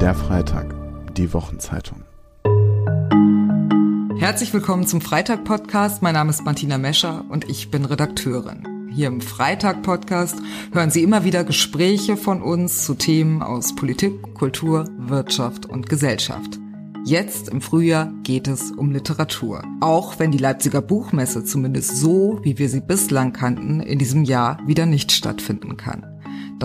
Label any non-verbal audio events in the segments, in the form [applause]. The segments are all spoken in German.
Der Freitag, die Wochenzeitung. Herzlich willkommen zum Freitag-Podcast. Mein Name ist Martina Mescher und ich bin Redakteurin. Hier im Freitag-Podcast hören Sie immer wieder Gespräche von uns zu Themen aus Politik, Kultur, Wirtschaft und Gesellschaft. Jetzt im Frühjahr geht es um Literatur. Auch wenn die Leipziger Buchmesse zumindest so, wie wir sie bislang kannten, in diesem Jahr wieder nicht stattfinden kann.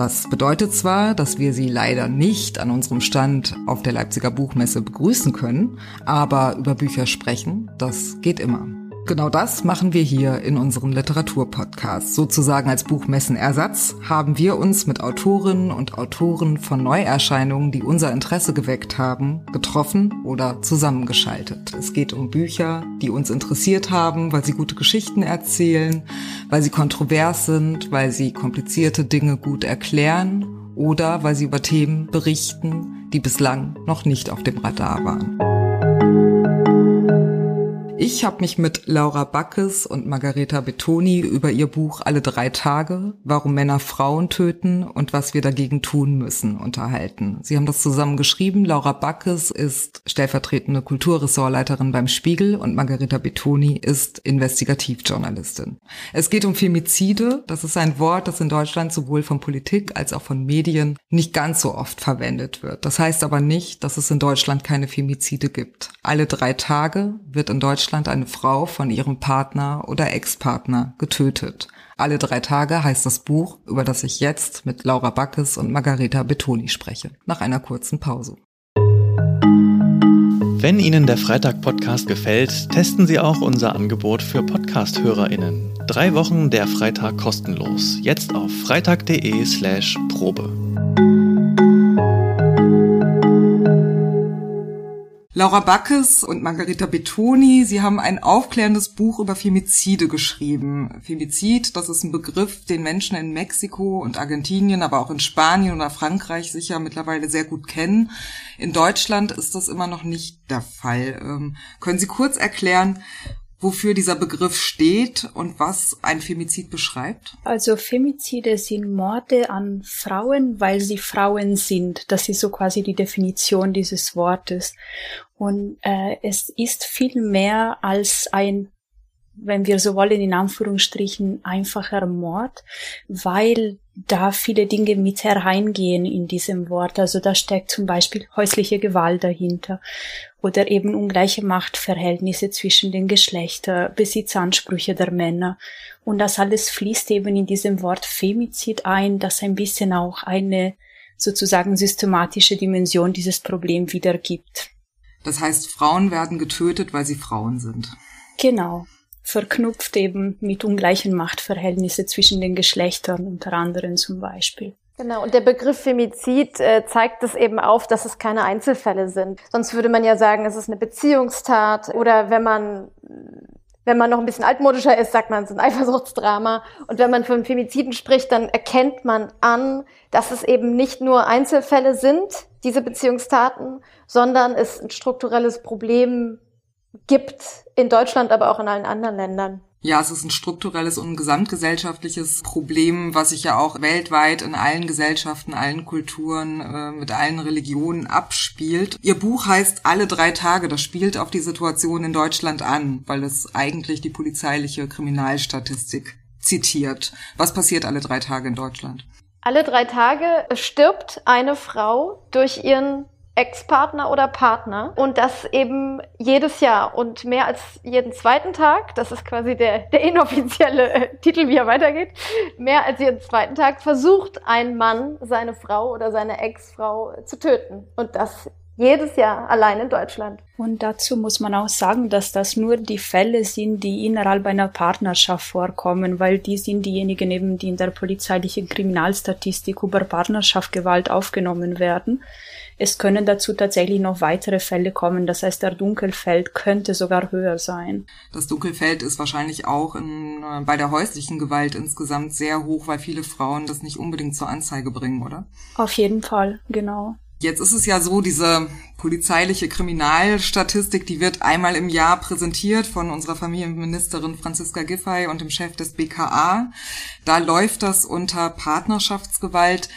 Das bedeutet zwar, dass wir Sie leider nicht an unserem Stand auf der Leipziger Buchmesse begrüßen können, aber über Bücher sprechen, das geht immer. Genau das machen wir hier in unserem Literaturpodcast. Sozusagen als Buchmessenersatz haben wir uns mit Autorinnen und Autoren von Neuerscheinungen, die unser Interesse geweckt haben, getroffen oder zusammengeschaltet. Es geht um Bücher, die uns interessiert haben, weil sie gute Geschichten erzählen, weil sie kontrovers sind, weil sie komplizierte Dinge gut erklären oder weil sie über Themen berichten, die bislang noch nicht auf dem Radar waren. Ich habe mich mit Laura Backes und Margareta Betoni über ihr Buch Alle drei Tage, warum Männer Frauen töten und was wir dagegen tun müssen, unterhalten. Sie haben das zusammen geschrieben. Laura Backes ist stellvertretende Kulturressortleiterin beim Spiegel und Margareta Betoni ist Investigativjournalistin. Es geht um Femizide. Das ist ein Wort, das in Deutschland sowohl von Politik als auch von Medien nicht ganz so oft verwendet wird. Das heißt aber nicht, dass es in Deutschland keine Femizide gibt. Alle drei Tage wird in Deutschland Deutschland eine Frau von ihrem Partner oder Ex-Partner getötet. Alle drei Tage heißt das Buch, über das ich jetzt mit Laura Backes und Margareta Betoni spreche. Nach einer kurzen Pause. Wenn Ihnen der Freitag-Podcast gefällt, testen Sie auch unser Angebot für Podcast-HörerInnen. Drei Wochen der Freitag kostenlos. Jetzt auf freitag.de slash Probe. Laura Backes und Margarita Betoni, sie haben ein aufklärendes Buch über Femizide geschrieben. Femizid, das ist ein Begriff, den Menschen in Mexiko und Argentinien, aber auch in Spanien oder Frankreich sicher mittlerweile sehr gut kennen. In Deutschland ist das immer noch nicht der Fall. Ähm, können Sie kurz erklären, wofür dieser Begriff steht und was ein Femizid beschreibt? Also Femizide sind Morde an Frauen, weil sie Frauen sind. Das ist so quasi die Definition dieses Wortes. Und äh, es ist viel mehr als ein wenn wir so wollen, in Anführungsstrichen einfacher Mord, weil da viele Dinge mit hereingehen in diesem Wort. Also da steckt zum Beispiel häusliche Gewalt dahinter oder eben ungleiche Machtverhältnisse zwischen den Geschlechtern, Besitzansprüche der Männer. Und das alles fließt eben in diesem Wort Femizid ein, das ein bisschen auch eine sozusagen systematische Dimension dieses Problems wiedergibt. Das heißt, Frauen werden getötet, weil sie Frauen sind. Genau verknüpft eben mit ungleichen Machtverhältnissen zwischen den Geschlechtern, unter anderem zum Beispiel. Genau, und der Begriff Femizid äh, zeigt es eben auf, dass es keine Einzelfälle sind. Sonst würde man ja sagen, es ist eine Beziehungstat oder wenn man wenn man noch ein bisschen altmodischer ist, sagt man, es ist ein Eifersuchtsdrama. Und wenn man von Femiziden spricht, dann erkennt man an, dass es eben nicht nur Einzelfälle sind, diese Beziehungstaten, sondern es ein strukturelles Problem gibt in Deutschland, aber auch in allen anderen Ländern. Ja, es ist ein strukturelles und ein gesamtgesellschaftliches Problem, was sich ja auch weltweit in allen Gesellschaften, allen Kulturen, äh, mit allen Religionen abspielt. Ihr Buch heißt Alle drei Tage. Das spielt auf die Situation in Deutschland an, weil es eigentlich die polizeiliche Kriminalstatistik zitiert. Was passiert alle drei Tage in Deutschland? Alle drei Tage stirbt eine Frau durch ihren Ex-Partner oder Partner und das eben jedes Jahr und mehr als jeden zweiten Tag, das ist quasi der, der inoffizielle äh, Titel, wie er weitergeht, mehr als jeden zweiten Tag versucht ein Mann seine Frau oder seine Ex-Frau zu töten und das jedes Jahr allein in Deutschland. Und dazu muss man auch sagen, dass das nur die Fälle sind, die innerhalb einer Partnerschaft vorkommen, weil die sind diejenigen eben, die in der polizeilichen Kriminalstatistik über Partnerschaftsgewalt aufgenommen werden. Es können dazu tatsächlich noch weitere Fälle kommen. Das heißt, der Dunkelfeld könnte sogar höher sein. Das Dunkelfeld ist wahrscheinlich auch in, äh, bei der häuslichen Gewalt insgesamt sehr hoch, weil viele Frauen das nicht unbedingt zur Anzeige bringen, oder? Auf jeden Fall, genau. Jetzt ist es ja so, diese polizeiliche Kriminalstatistik, die wird einmal im Jahr präsentiert von unserer Familienministerin Franziska Giffey und dem Chef des BKA. Da läuft das unter Partnerschaftsgewalt.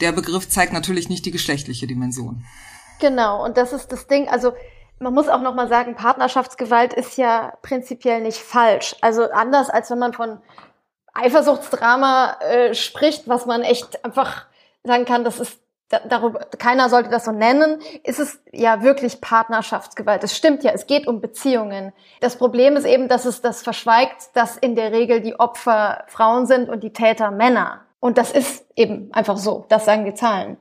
Der Begriff zeigt natürlich nicht die geschlechtliche Dimension. Genau, und das ist das Ding. Also man muss auch noch mal sagen, Partnerschaftsgewalt ist ja prinzipiell nicht falsch. Also anders als wenn man von Eifersuchtsdrama äh, spricht, was man echt einfach sagen kann, das ist darüber, keiner sollte das so nennen, ist es ja wirklich Partnerschaftsgewalt. Das stimmt ja, es geht um Beziehungen. Das Problem ist eben, dass es das verschweigt, dass in der Regel die Opfer Frauen sind und die Täter Männer. Und das ist eben einfach so. Das sagen die Zahlen.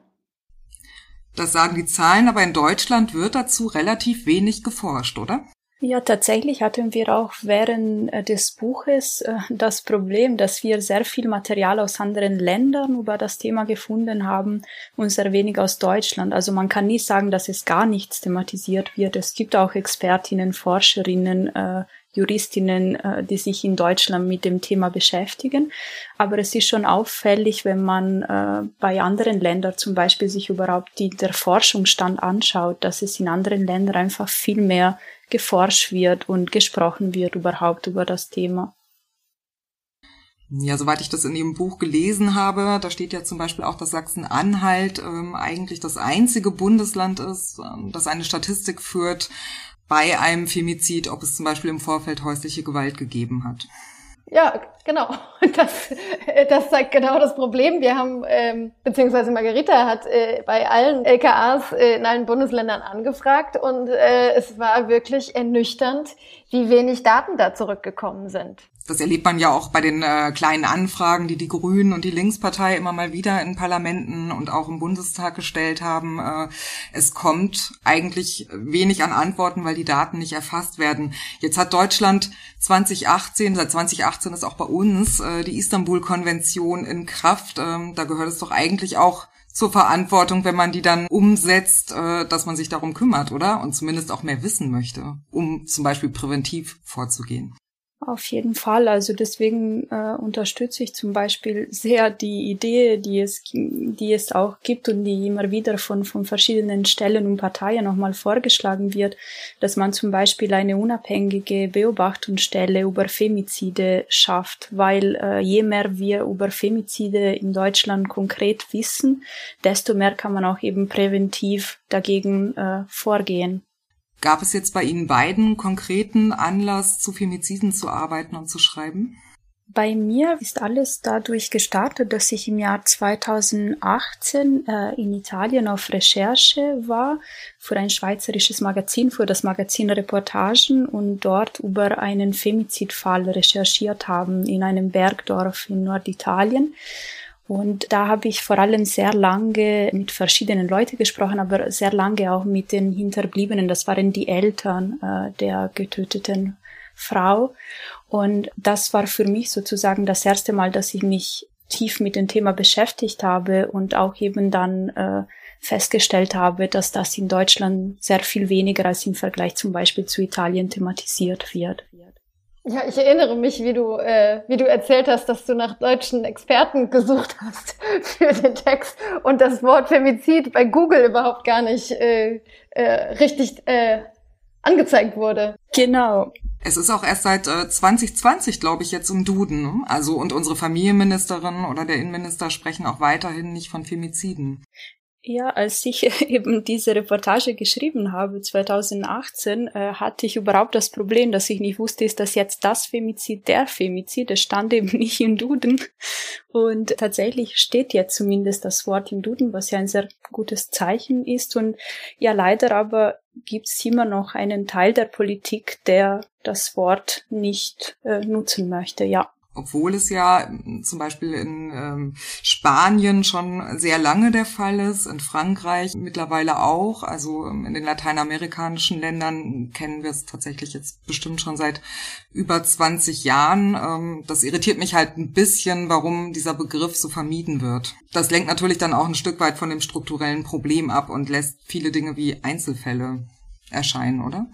Das sagen die Zahlen, aber in Deutschland wird dazu relativ wenig geforscht, oder? Ja, tatsächlich hatten wir auch während äh, des Buches äh, das Problem, dass wir sehr viel Material aus anderen Ländern über das Thema gefunden haben und sehr wenig aus Deutschland. Also man kann nicht sagen, dass es gar nichts thematisiert wird. Es gibt auch Expertinnen, Forscherinnen, äh, Juristinnen, äh, die sich in Deutschland mit dem Thema beschäftigen. Aber es ist schon auffällig, wenn man äh, bei anderen Ländern zum Beispiel sich überhaupt die, der Forschungsstand anschaut, dass es in anderen Ländern einfach viel mehr geforscht wird und gesprochen wird überhaupt über das Thema. Ja, soweit ich das in Ihrem Buch gelesen habe, da steht ja zum Beispiel auch, dass Sachsen-Anhalt ähm, eigentlich das einzige Bundesland ist, ähm, das eine Statistik führt bei einem Femizid, ob es zum Beispiel im Vorfeld häusliche Gewalt gegeben hat. Ja, genau. [laughs] Das, das zeigt genau das Problem. Wir haben, ähm, beziehungsweise Margarita hat äh, bei allen LKAs äh, in allen Bundesländern angefragt und äh, es war wirklich ernüchternd, wie wenig Daten da zurückgekommen sind. Das erlebt man ja auch bei den äh, kleinen Anfragen, die die Grünen und die Linkspartei immer mal wieder in Parlamenten und auch im Bundestag gestellt haben. Äh, es kommt eigentlich wenig an Antworten, weil die Daten nicht erfasst werden. Jetzt hat Deutschland 2018, seit 2018 ist auch bei uns äh, die Istanbul-Konvention in Kraft. Ähm, da gehört es doch eigentlich auch zur Verantwortung, wenn man die dann umsetzt, äh, dass man sich darum kümmert, oder? Und zumindest auch mehr wissen möchte, um zum Beispiel präventiv vorzugehen. Auf jeden Fall. Also deswegen äh, unterstütze ich zum Beispiel sehr die Idee, die es, die es auch gibt und die immer wieder von, von verschiedenen Stellen und Parteien nochmal vorgeschlagen wird, dass man zum Beispiel eine unabhängige Beobachtungsstelle über Femizide schafft, weil äh, je mehr wir über Femizide in Deutschland konkret wissen, desto mehr kann man auch eben präventiv dagegen äh, vorgehen. Gab es jetzt bei Ihnen beiden konkreten Anlass, zu Femiziden zu arbeiten und zu schreiben? Bei mir ist alles dadurch gestartet, dass ich im Jahr 2018 äh, in Italien auf Recherche war für ein schweizerisches Magazin, für das Magazin Reportagen und dort über einen Femizidfall recherchiert haben in einem Bergdorf in Norditalien. Und da habe ich vor allem sehr lange mit verschiedenen Leuten gesprochen, aber sehr lange auch mit den Hinterbliebenen. Das waren die Eltern äh, der getöteten Frau. Und das war für mich sozusagen das erste Mal, dass ich mich tief mit dem Thema beschäftigt habe und auch eben dann äh, festgestellt habe, dass das in Deutschland sehr viel weniger als im Vergleich zum Beispiel zu Italien thematisiert wird. Ja, ich erinnere mich, wie du, äh, wie du erzählt hast, dass du nach deutschen Experten gesucht hast [laughs] für den Text und das Wort Femizid bei Google überhaupt gar nicht äh, äh, richtig äh, angezeigt wurde. Genau. Es ist auch erst seit äh, 2020, glaube ich, jetzt im Duden. Ne? Also und unsere Familienministerin oder der Innenminister sprechen auch weiterhin nicht von Femiziden. Ja, als ich [laughs] eben diese Reportage geschrieben habe, 2018, äh, hatte ich überhaupt das Problem, dass ich nicht wusste, ist das jetzt das Femizid, der Femizid? Es stand eben [laughs] nicht im Duden. Und tatsächlich steht jetzt zumindest das Wort im Duden, was ja ein sehr gutes Zeichen ist. Und ja, leider aber gibt es immer noch einen Teil der Politik, der das Wort nicht äh, nutzen möchte, ja obwohl es ja ähm, zum Beispiel in ähm, Spanien schon sehr lange der Fall ist, in Frankreich mittlerweile auch, also ähm, in den lateinamerikanischen Ländern kennen wir es tatsächlich jetzt bestimmt schon seit über 20 Jahren. Ähm, das irritiert mich halt ein bisschen, warum dieser Begriff so vermieden wird. Das lenkt natürlich dann auch ein Stück weit von dem strukturellen Problem ab und lässt viele Dinge wie Einzelfälle erscheinen, oder?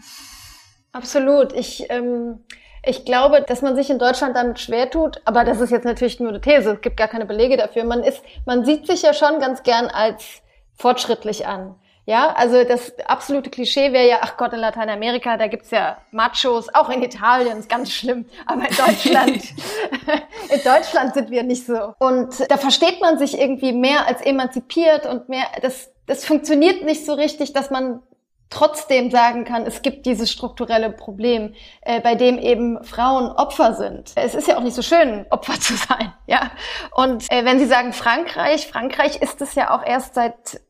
Absolut. Ich ähm ich glaube, dass man sich in Deutschland damit schwer tut, aber das ist jetzt natürlich nur eine These, es gibt gar keine Belege dafür. Man ist, man sieht sich ja schon ganz gern als fortschrittlich an. Ja, also das absolute Klischee wäre ja, ach Gott, in Lateinamerika, da gibt's ja Machos, auch in Italien, ist ganz schlimm, aber in Deutschland, [laughs] in Deutschland sind wir nicht so. Und da versteht man sich irgendwie mehr als emanzipiert und mehr, das, das funktioniert nicht so richtig, dass man trotzdem sagen kann, es gibt dieses strukturelle Problem, äh, bei dem eben Frauen Opfer sind. Es ist ja auch nicht so schön, Opfer [laughs] zu sein, ja. Und äh, wenn Sie sagen Frankreich, Frankreich ist es ja auch erst seit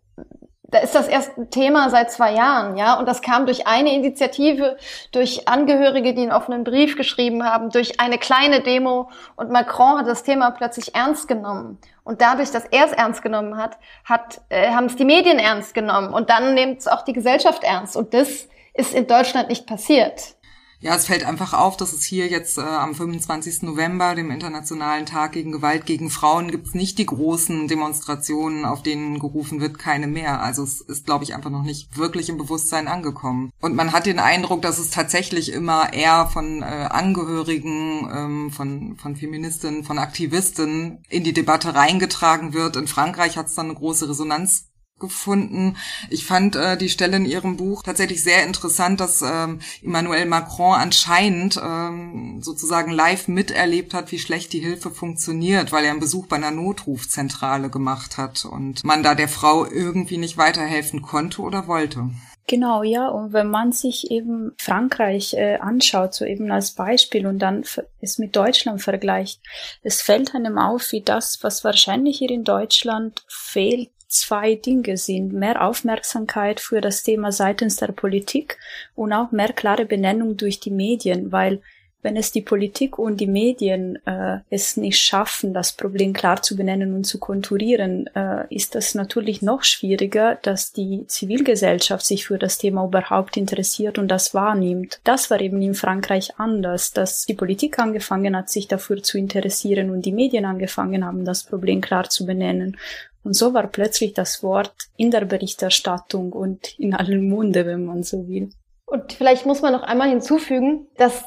da ist das erst Thema seit zwei Jahren, ja, und das kam durch eine Initiative, durch Angehörige, die einen offenen Brief geschrieben haben, durch eine kleine Demo und Macron hat das Thema plötzlich ernst genommen. Und dadurch, dass er es ernst genommen hat, hat äh, haben es die Medien ernst genommen und dann nimmt es auch die Gesellschaft ernst. Und das ist in Deutschland nicht passiert. Ja, es fällt einfach auf, dass es hier jetzt äh, am 25. November, dem Internationalen Tag gegen Gewalt gegen Frauen, gibt es nicht die großen Demonstrationen, auf denen gerufen wird, keine mehr. Also es ist, glaube ich, einfach noch nicht wirklich im Bewusstsein angekommen. Und man hat den Eindruck, dass es tatsächlich immer eher von äh, Angehörigen, ähm, von, von Feministinnen, von Aktivisten in die Debatte reingetragen wird. In Frankreich hat es dann eine große Resonanz gefunden. Ich fand äh, die Stelle in ihrem Buch tatsächlich sehr interessant, dass ähm, Emmanuel Macron anscheinend ähm, sozusagen live miterlebt hat, wie schlecht die Hilfe funktioniert, weil er einen Besuch bei einer Notrufzentrale gemacht hat und man da der Frau irgendwie nicht weiterhelfen konnte oder wollte. Genau, ja. Und wenn man sich eben Frankreich äh, anschaut, so eben als Beispiel und dann es mit Deutschland vergleicht, es fällt einem auf, wie das, was wahrscheinlich hier in Deutschland fehlt, zwei Dinge sind. Mehr Aufmerksamkeit für das Thema seitens der Politik und auch mehr klare Benennung durch die Medien, weil wenn es die Politik und die Medien äh, es nicht schaffen, das Problem klar zu benennen und zu konturieren, äh, ist das natürlich noch schwieriger, dass die Zivilgesellschaft sich für das Thema überhaupt interessiert und das wahrnimmt. Das war eben in Frankreich anders, dass die Politik angefangen hat, sich dafür zu interessieren und die Medien angefangen haben, das Problem klar zu benennen. Und so war plötzlich das Wort in der Berichterstattung und in allen Munde, wenn man so will. Und vielleicht muss man noch einmal hinzufügen, dass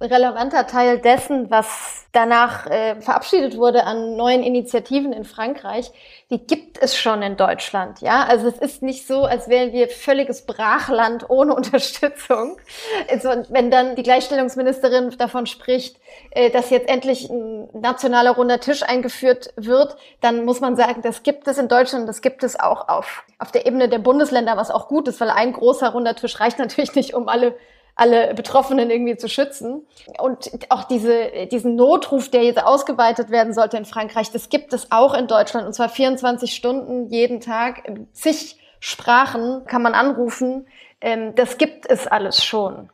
relevanter Teil dessen, was danach äh, verabschiedet wurde an neuen Initiativen in Frankreich, die gibt es schon in Deutschland. Ja, also es ist nicht so, als wären wir völliges Brachland ohne [laughs] Unterstützung. Also wenn dann die Gleichstellungsministerin davon spricht, äh, dass jetzt endlich ein nationaler runder Tisch eingeführt wird, dann muss man sagen, das gibt es in Deutschland, das gibt es auch auf, auf der Ebene der Bundesländer, was auch gut ist, weil ein großer runder Tisch reicht [laughs] natürlich nicht, um alle alle Betroffenen irgendwie zu schützen. Und auch diese, diesen Notruf, der jetzt ausgeweitet werden sollte in Frankreich, das gibt es auch in Deutschland. Und zwar 24 Stunden jeden Tag, zig Sprachen kann man anrufen. Ähm, das gibt es alles schon.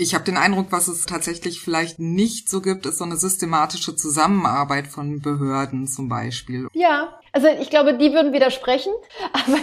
Ich habe den Eindruck, was es tatsächlich vielleicht nicht so gibt, ist so eine systematische Zusammenarbeit von Behörden zum Beispiel. Ja, also ich glaube, die würden widersprechen, [laughs] aber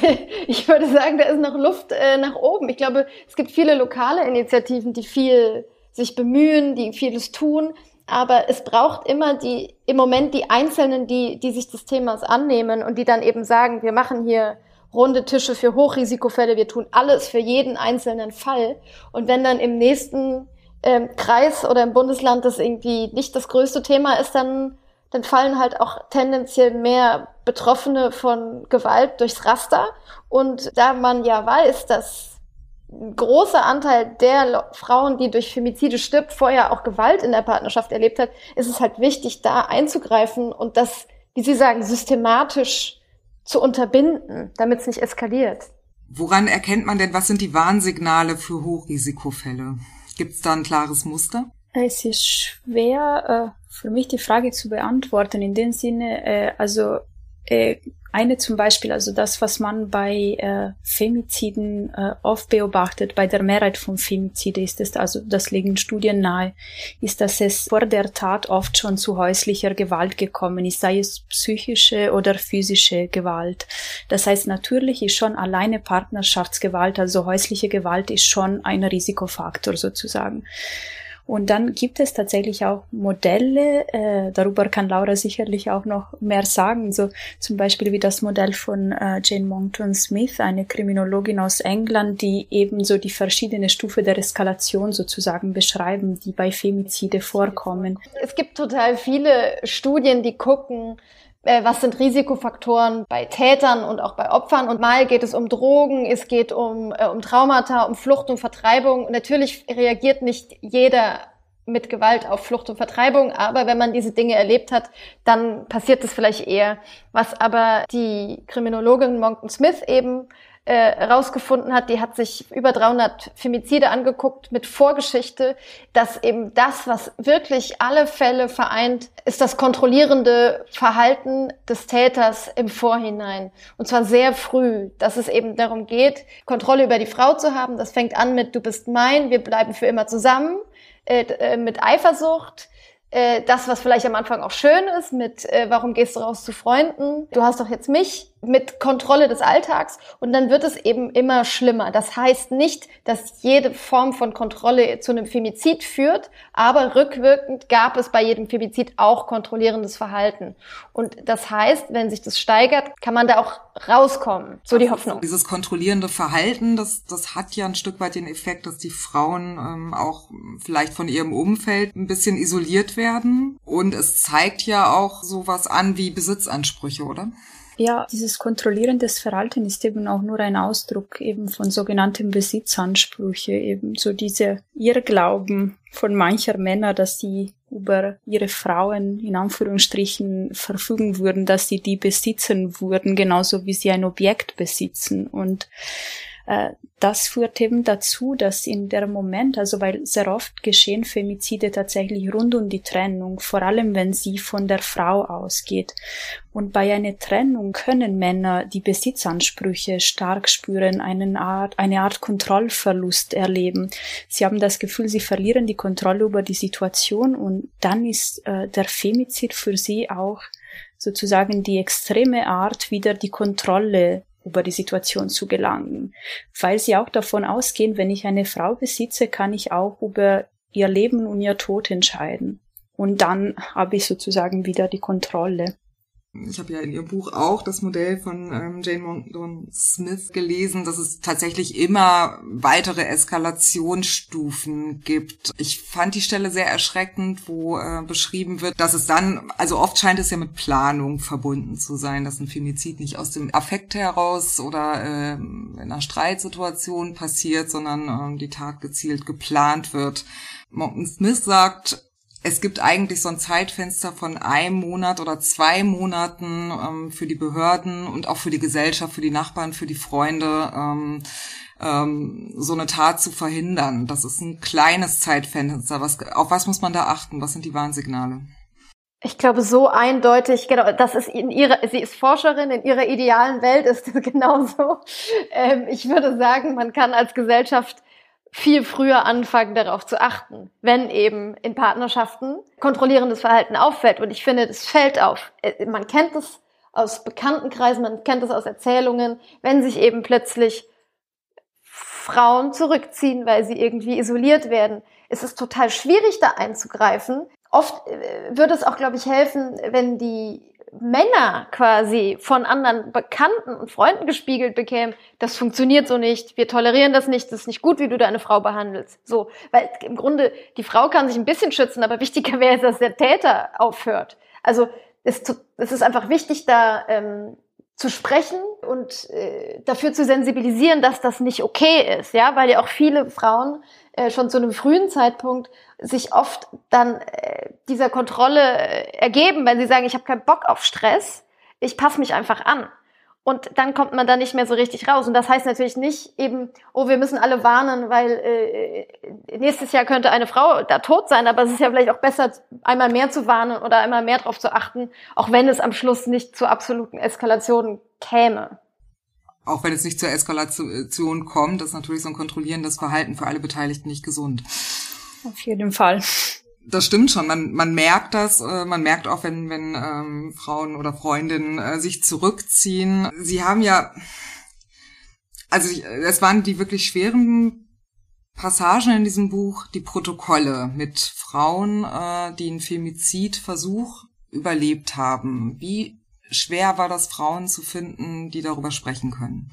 ich würde sagen, da ist noch Luft äh, nach oben. Ich glaube, es gibt viele lokale Initiativen, die viel sich bemühen, die vieles tun, aber es braucht immer die im Moment die Einzelnen, die die sich des Themas annehmen und die dann eben sagen, wir machen hier runde Tische für Hochrisikofälle, wir tun alles für jeden einzelnen Fall. Und wenn dann im nächsten ähm, Kreis oder im Bundesland das irgendwie nicht das größte Thema ist, dann, dann fallen halt auch tendenziell mehr Betroffene von Gewalt durchs Raster. Und da man ja weiß, dass ein großer Anteil der Frauen, die durch Femizide stirbt, vorher auch Gewalt in der Partnerschaft erlebt hat, ist es halt wichtig, da einzugreifen und das, wie Sie sagen, systematisch zu unterbinden, damit es nicht eskaliert. Woran erkennt man denn, was sind die Warnsignale für Hochrisikofälle? Gibt es da ein klares Muster? Es ist schwer äh, für mich die Frage zu beantworten. In dem Sinne, äh, also äh, eine zum Beispiel, also das, was man bei äh, Femiziden äh, oft beobachtet, bei der Mehrheit von Femizide ist es, also das legen Studien nahe, ist, dass es vor der Tat oft schon zu häuslicher Gewalt gekommen ist, sei es psychische oder physische Gewalt. Das heißt, natürlich ist schon alleine Partnerschaftsgewalt, also häusliche Gewalt ist schon ein Risikofaktor sozusagen. Und dann gibt es tatsächlich auch Modelle, äh, darüber kann Laura sicherlich auch noch mehr sagen, so zum Beispiel wie das Modell von äh, Jane Monckton Smith, eine Kriminologin aus England, die eben so die verschiedene Stufe der Eskalation sozusagen beschreiben, die bei Femizide vorkommen. Es gibt total viele Studien, die gucken, was sind Risikofaktoren bei Tätern und auch bei Opfern. Und mal geht es um Drogen, es geht um, äh, um Traumata, um Flucht und Vertreibung. natürlich reagiert nicht jeder mit Gewalt auf Flucht und Vertreibung, aber wenn man diese Dinge erlebt hat, dann passiert es vielleicht eher. Was aber die Kriminologin Monckton Smith eben äh, rausgefunden hat, die hat sich über 300 Femizide angeguckt mit Vorgeschichte, dass eben das, was wirklich alle Fälle vereint, ist das kontrollierende Verhalten des Täters im Vorhinein. Und zwar sehr früh, dass es eben darum geht, Kontrolle über die Frau zu haben. Das fängt an mit, du bist mein, wir bleiben für immer zusammen, äh, äh mit Eifersucht, äh, das, was vielleicht am Anfang auch schön ist, mit äh, warum gehst du raus zu Freunden, du hast doch jetzt mich, mit Kontrolle des Alltags und dann wird es eben immer schlimmer. Das heißt nicht, dass jede Form von Kontrolle zu einem Femizid führt, aber rückwirkend gab es bei jedem Femizid auch kontrollierendes Verhalten. Und das heißt, wenn sich das steigert, kann man da auch rauskommen. So die Hoffnung. Dieses kontrollierende Verhalten, das, das hat ja ein Stück weit den Effekt, dass die Frauen ähm, auch vielleicht von ihrem Umfeld ein bisschen isoliert werden. Und es zeigt ja auch sowas an wie Besitzansprüche, oder? Ja, dieses kontrollierendes Verhalten ist eben auch nur ein Ausdruck eben von sogenannten Besitzansprüche, eben so diese Irrglauben von mancher Männer, dass sie über ihre Frauen in Anführungsstrichen verfügen würden, dass sie die besitzen würden, genauso wie sie ein Objekt besitzen. Und das führt eben dazu, dass in der Moment, also weil sehr oft geschehen Femizide tatsächlich rund um die Trennung, vor allem wenn sie von der Frau ausgeht. Und bei einer Trennung können Männer die Besitzansprüche stark spüren, eine Art, eine Art Kontrollverlust erleben. Sie haben das Gefühl, sie verlieren die Kontrolle über die Situation und dann ist äh, der Femizid für sie auch sozusagen die extreme Art, wieder die Kontrolle über die Situation zu gelangen, weil sie auch davon ausgehen, wenn ich eine Frau besitze, kann ich auch über ihr Leben und ihr Tod entscheiden. Und dann habe ich sozusagen wieder die Kontrolle. Ich habe ja in ihrem Buch auch das Modell von ähm, Jane Monckton Smith gelesen, dass es tatsächlich immer weitere Eskalationsstufen gibt. Ich fand die Stelle sehr erschreckend, wo äh, beschrieben wird, dass es dann, also oft scheint es ja mit Planung verbunden zu sein, dass ein Femizid nicht aus dem Affekt heraus oder äh, in einer Streitsituation passiert, sondern äh, die Tat gezielt geplant wird. Monckton Smith sagt, es gibt eigentlich so ein Zeitfenster von einem Monat oder zwei Monaten ähm, für die Behörden und auch für die Gesellschaft, für die Nachbarn, für die Freunde, ähm, ähm, so eine Tat zu verhindern. Das ist ein kleines Zeitfenster. Was, auf was muss man da achten? Was sind die Warnsignale? Ich glaube, so eindeutig, genau, das ist in ihrer, sie ist Forscherin, in ihrer idealen Welt ist es [laughs] genauso. Ähm, ich würde sagen, man kann als Gesellschaft viel früher anfangen, darauf zu achten, wenn eben in Partnerschaften kontrollierendes Verhalten auffällt. Und ich finde, das fällt auf. Äh, man kennt es aus Bekanntenkreisen, man kennt es aus Erzählungen, wenn sich eben plötzlich Frauen zurückziehen, weil sie irgendwie isoliert werden. Es ist total schwierig, da einzugreifen. Oft äh, würde es auch, glaube ich, helfen, wenn die Männer quasi von anderen Bekannten und Freunden gespiegelt bekämen, das funktioniert so nicht, wir tolerieren das nicht, das ist nicht gut, wie du deine Frau behandelst. So, weil im Grunde die Frau kann sich ein bisschen schützen, aber wichtiger [laughs] wäre es, dass der Täter aufhört. Also es, es ist einfach wichtig, da ähm, zu sprechen und äh, dafür zu sensibilisieren, dass das nicht okay ist, ja, weil ja auch viele Frauen äh, schon zu einem frühen Zeitpunkt sich oft dann äh, dieser Kontrolle äh, ergeben, wenn sie sagen, ich habe keinen Bock auf Stress, ich passe mich einfach an. Und dann kommt man da nicht mehr so richtig raus. Und das heißt natürlich nicht eben, oh, wir müssen alle warnen, weil äh, äh, nächstes Jahr könnte eine Frau da tot sein. Aber es ist ja vielleicht auch besser, einmal mehr zu warnen oder einmal mehr darauf zu achten, auch wenn es am Schluss nicht zu absoluten Eskalationen käme. Auch wenn es nicht zur Eskalation kommt, ist natürlich so ein kontrollierendes Verhalten für alle Beteiligten nicht gesund. Auf jeden Fall das stimmt schon. Man, man merkt das. Äh, man merkt auch, wenn, wenn ähm, Frauen oder Freundinnen äh, sich zurückziehen. Sie haben ja, also es waren die wirklich schweren Passagen in diesem Buch, die Protokolle mit Frauen, äh, die einen Femizidversuch überlebt haben. Wie schwer war das, Frauen zu finden, die darüber sprechen können?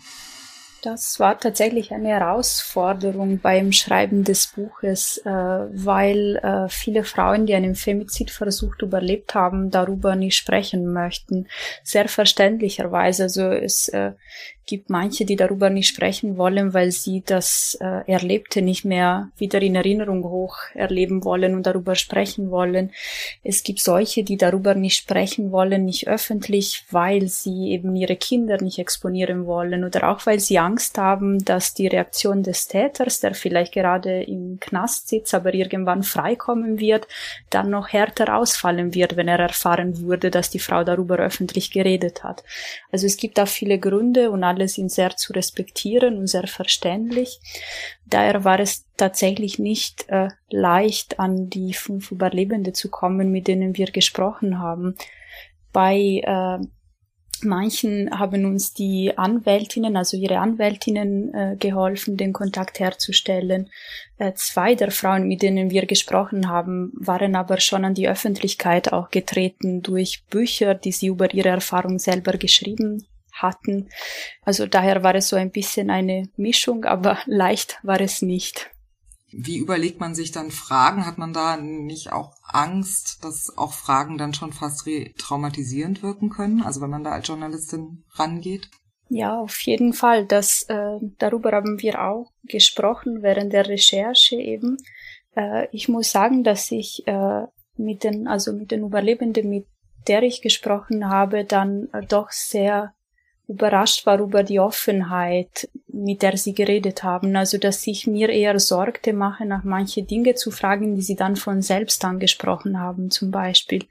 Das war tatsächlich eine Herausforderung beim Schreiben des Buches, äh, weil äh, viele Frauen, die einen Femizidversuch überlebt haben, darüber nicht sprechen möchten. Sehr verständlicherweise. Also es äh, gibt manche, die darüber nicht sprechen wollen, weil sie das äh, Erlebte nicht mehr wieder in Erinnerung hoch erleben wollen und darüber sprechen wollen. Es gibt solche, die darüber nicht sprechen wollen, nicht öffentlich, weil sie eben ihre Kinder nicht exponieren wollen oder auch weil sie Angst haben, dass die Reaktion des Täters, der vielleicht gerade im Knast sitzt, aber irgendwann freikommen wird, dann noch härter ausfallen wird, wenn er erfahren würde, dass die Frau darüber öffentlich geredet hat. Also es gibt da viele Gründe und alle sind sehr zu respektieren und sehr verständlich. Daher war es tatsächlich nicht äh, leicht, an die fünf Überlebende zu kommen, mit denen wir gesprochen haben. Bei äh, manchen haben uns die Anwältinnen, also ihre Anwältinnen, äh, geholfen, den Kontakt herzustellen. Äh, zwei der Frauen, mit denen wir gesprochen haben, waren aber schon an die Öffentlichkeit auch getreten durch Bücher, die sie über ihre Erfahrung selber geschrieben hatten. Also daher war es so ein bisschen eine Mischung, aber [laughs] leicht war es nicht. Wie überlegt man sich dann Fragen? Hat man da nicht auch Angst, dass auch Fragen dann schon fast traumatisierend wirken können? Also wenn man da als Journalistin rangeht? Ja, auf jeden Fall. Das, äh, darüber haben wir auch gesprochen während der Recherche eben. Äh, ich muss sagen, dass ich äh, mit den, also mit den Überlebenden, mit der ich gesprochen habe, dann äh, doch sehr überrascht war über die Offenheit, mit der sie geredet haben. Also, dass ich mir eher Sorge mache, nach manche Dinge zu fragen, die sie dann von selbst angesprochen haben, zum Beispiel.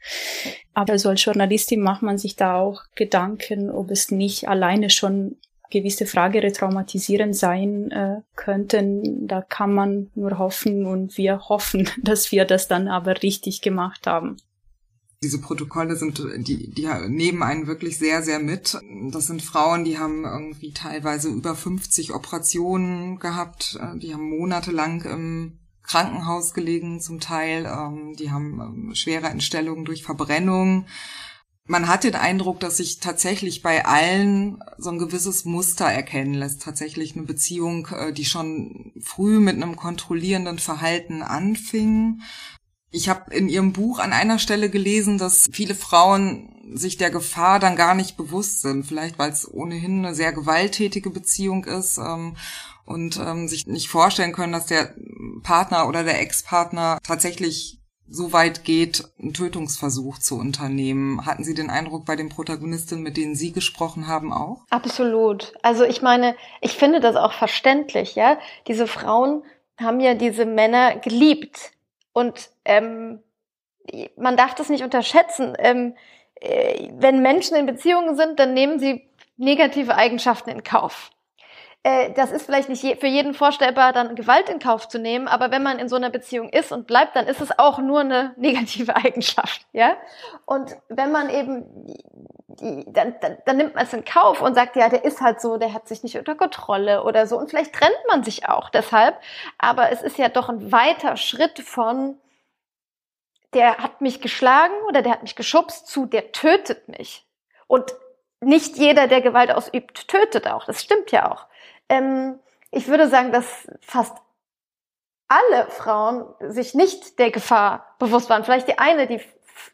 Aber so als Journalistin macht man sich da auch Gedanken, ob es nicht alleine schon gewisse Frage retraumatisierend sein äh, könnten. Da kann man nur hoffen und wir hoffen, [laughs] dass wir das dann aber richtig gemacht haben diese Protokolle sind, die, die nehmen einen wirklich sehr, sehr mit. Das sind Frauen, die haben irgendwie teilweise über 50 Operationen gehabt, die haben monatelang im Krankenhaus gelegen zum Teil, ähm, die haben ähm, schwere Entstellungen durch Verbrennung. Man hat den Eindruck, dass sich tatsächlich bei allen so ein gewisses Muster erkennen lässt. Tatsächlich eine Beziehung, äh, die schon früh mit einem kontrollierenden Verhalten anfing ich habe in Ihrem Buch an einer Stelle gelesen, dass viele Frauen sich der Gefahr dann gar nicht bewusst sind. Vielleicht, weil es ohnehin eine sehr gewalttätige Beziehung ist ähm, und ähm, sich nicht vorstellen können, dass der Partner oder der Ex-Partner tatsächlich so weit geht, einen Tötungsversuch zu unternehmen. Hatten Sie den Eindruck bei den Protagonistinnen, mit denen Sie gesprochen haben, auch? Absolut. Also ich meine, ich finde das auch verständlich, ja. Diese Frauen haben ja diese Männer geliebt und ähm, man darf das nicht unterschätzen. Ähm, äh, wenn Menschen in Beziehungen sind, dann nehmen sie negative Eigenschaften in Kauf. Äh, das ist vielleicht nicht für jeden vorstellbar, dann Gewalt in Kauf zu nehmen, aber wenn man in so einer Beziehung ist und bleibt, dann ist es auch nur eine [laughs] negative Eigenschaft, ja. Und wenn man eben, dann, dann, dann nimmt man es in Kauf und sagt, ja, der ist halt so, der hat sich nicht unter Kontrolle oder so und vielleicht trennt man sich auch deshalb, aber es ist ja doch ein weiter Schritt von, der hat mich geschlagen oder der hat mich geschubst zu, der tötet mich. Und nicht jeder, der Gewalt ausübt, tötet auch. Das stimmt ja auch. Ähm, ich würde sagen, dass fast alle Frauen sich nicht der Gefahr bewusst waren. Vielleicht die eine, die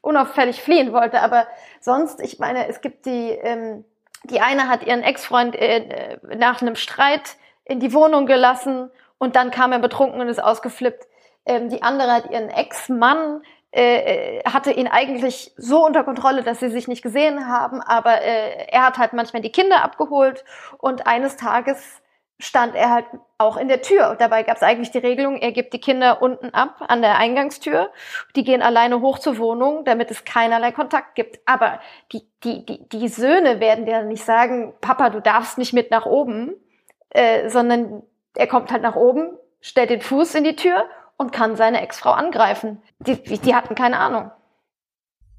unauffällig fliehen wollte, aber sonst, ich meine, es gibt die, ähm, die eine hat ihren Ex-Freund äh, nach einem Streit in die Wohnung gelassen und dann kam er betrunken und ist ausgeflippt. Ähm, die andere hat ihren Ex-Mann äh, hatte ihn eigentlich so unter Kontrolle, dass sie sich nicht gesehen haben, aber äh, er hat halt manchmal die Kinder abgeholt und eines Tages stand er halt auch in der Tür. Dabei gab es eigentlich die Regelung, er gibt die Kinder unten ab an der Eingangstür. Die gehen alleine hoch zur Wohnung, damit es keinerlei Kontakt gibt. Aber die, die, die, die Söhne werden dir nicht sagen, Papa, du darfst nicht mit nach oben, äh, sondern er kommt halt nach oben, stellt den Fuß in die Tür und kann seine Ex-Frau angreifen. Die, die hatten keine Ahnung.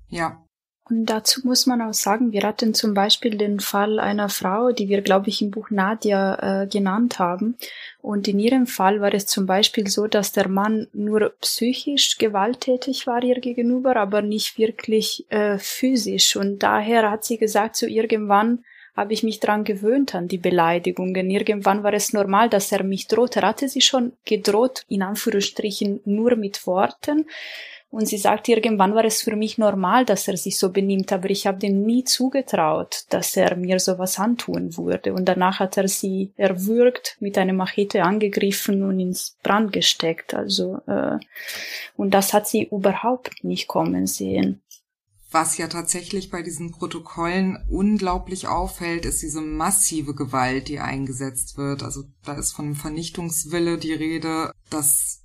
Ja. Und dazu muss man auch sagen, wir hatten zum Beispiel den Fall einer Frau, die wir, glaube ich, im Buch Nadia äh, genannt haben. Und in ihrem Fall war es zum Beispiel so, dass der Mann nur psychisch gewalttätig war ihr gegenüber, aber nicht wirklich äh, physisch. Und daher hat sie gesagt, so irgendwann habe ich mich dran gewöhnt an die Beleidigungen. Irgendwann war es normal, dass er mich drohte. Er hatte sie schon gedroht, in Anführungsstrichen, nur mit Worten. Und sie sagt, irgendwann war es für mich normal, dass er sich so benimmt, aber ich habe dem nie zugetraut, dass er mir sowas antun würde. Und danach hat er sie erwürgt, mit einer Machete angegriffen und ins Brand gesteckt. Also äh, und das hat sie überhaupt nicht kommen sehen. Was ja tatsächlich bei diesen Protokollen unglaublich auffällt, ist diese massive Gewalt, die eingesetzt wird. Also da ist von Vernichtungswille die Rede. Das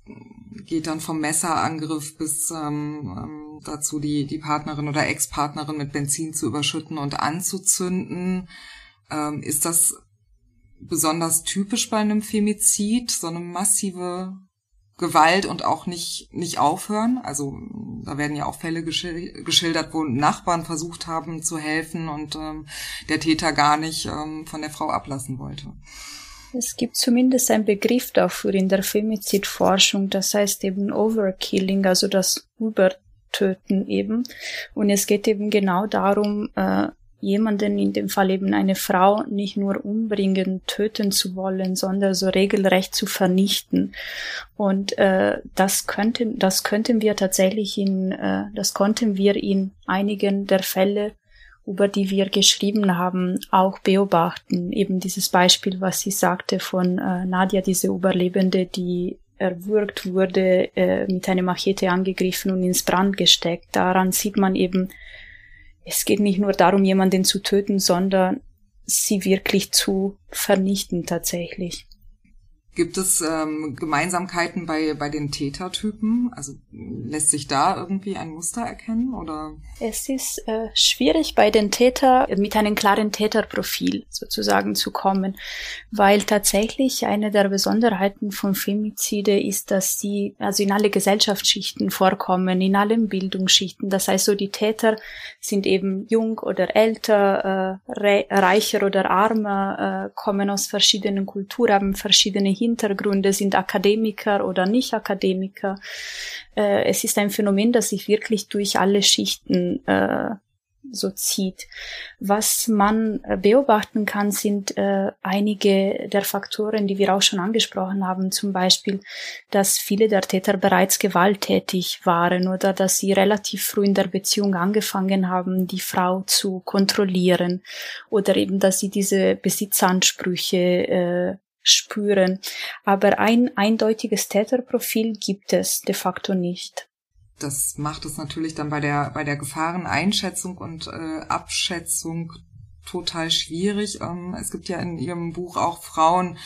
geht dann vom Messerangriff bis ähm, ähm, dazu, die, die Partnerin oder Ex-Partnerin mit Benzin zu überschütten und anzuzünden. Ähm, ist das besonders typisch bei einem Femizid, so eine massive Gewalt und auch nicht, nicht aufhören. Also da werden ja auch Fälle geschildert, wo Nachbarn versucht haben zu helfen und ähm, der Täter gar nicht ähm, von der Frau ablassen wollte. Es gibt zumindest einen Begriff dafür in der Femizidforschung, das heißt eben Overkilling, also das Übertöten eben. Und es geht eben genau darum, äh, jemanden, in dem Fall eben eine Frau, nicht nur umbringen, töten zu wollen, sondern so regelrecht zu vernichten. Und äh, das könnten, das könnten wir tatsächlich in, äh, das konnten wir in einigen der Fälle über die wir geschrieben haben, auch beobachten. Eben dieses Beispiel, was sie sagte von äh, Nadia, diese Überlebende, die erwürgt wurde, äh, mit einer Machete angegriffen und ins Brand gesteckt. Daran sieht man eben, es geht nicht nur darum, jemanden zu töten, sondern sie wirklich zu vernichten tatsächlich. Gibt es ähm, Gemeinsamkeiten bei, bei den Tätertypen? Also lässt sich da irgendwie ein Muster erkennen oder? Es ist äh, schwierig bei den Täter mit einem klaren Täterprofil sozusagen zu kommen, weil tatsächlich eine der Besonderheiten von Femizide ist, dass sie also in alle Gesellschaftsschichten vorkommen, in allen Bildungsschichten. Das heißt, so die Täter sind eben jung oder älter, äh, reicher oder armer, äh, kommen aus verschiedenen Kulturen, haben verschiedene Hintergründe, sind Akademiker oder nicht Akademiker. Äh, es ist ein Phänomen, das sich wirklich durch alle Schichten äh, so zieht. Was man äh, beobachten kann, sind äh, einige der Faktoren, die wir auch schon angesprochen haben, zum Beispiel, dass viele der Täter bereits gewalttätig waren oder dass sie relativ früh in der Beziehung angefangen haben, die Frau zu kontrollieren oder eben, dass sie diese Besitzansprüche äh, spüren. Aber ein eindeutiges Täterprofil gibt es de facto nicht. Das macht es natürlich dann bei der, bei der Gefahreneinschätzung und äh, Abschätzung total schwierig. Ähm, es gibt ja in Ihrem Buch auch Frauen,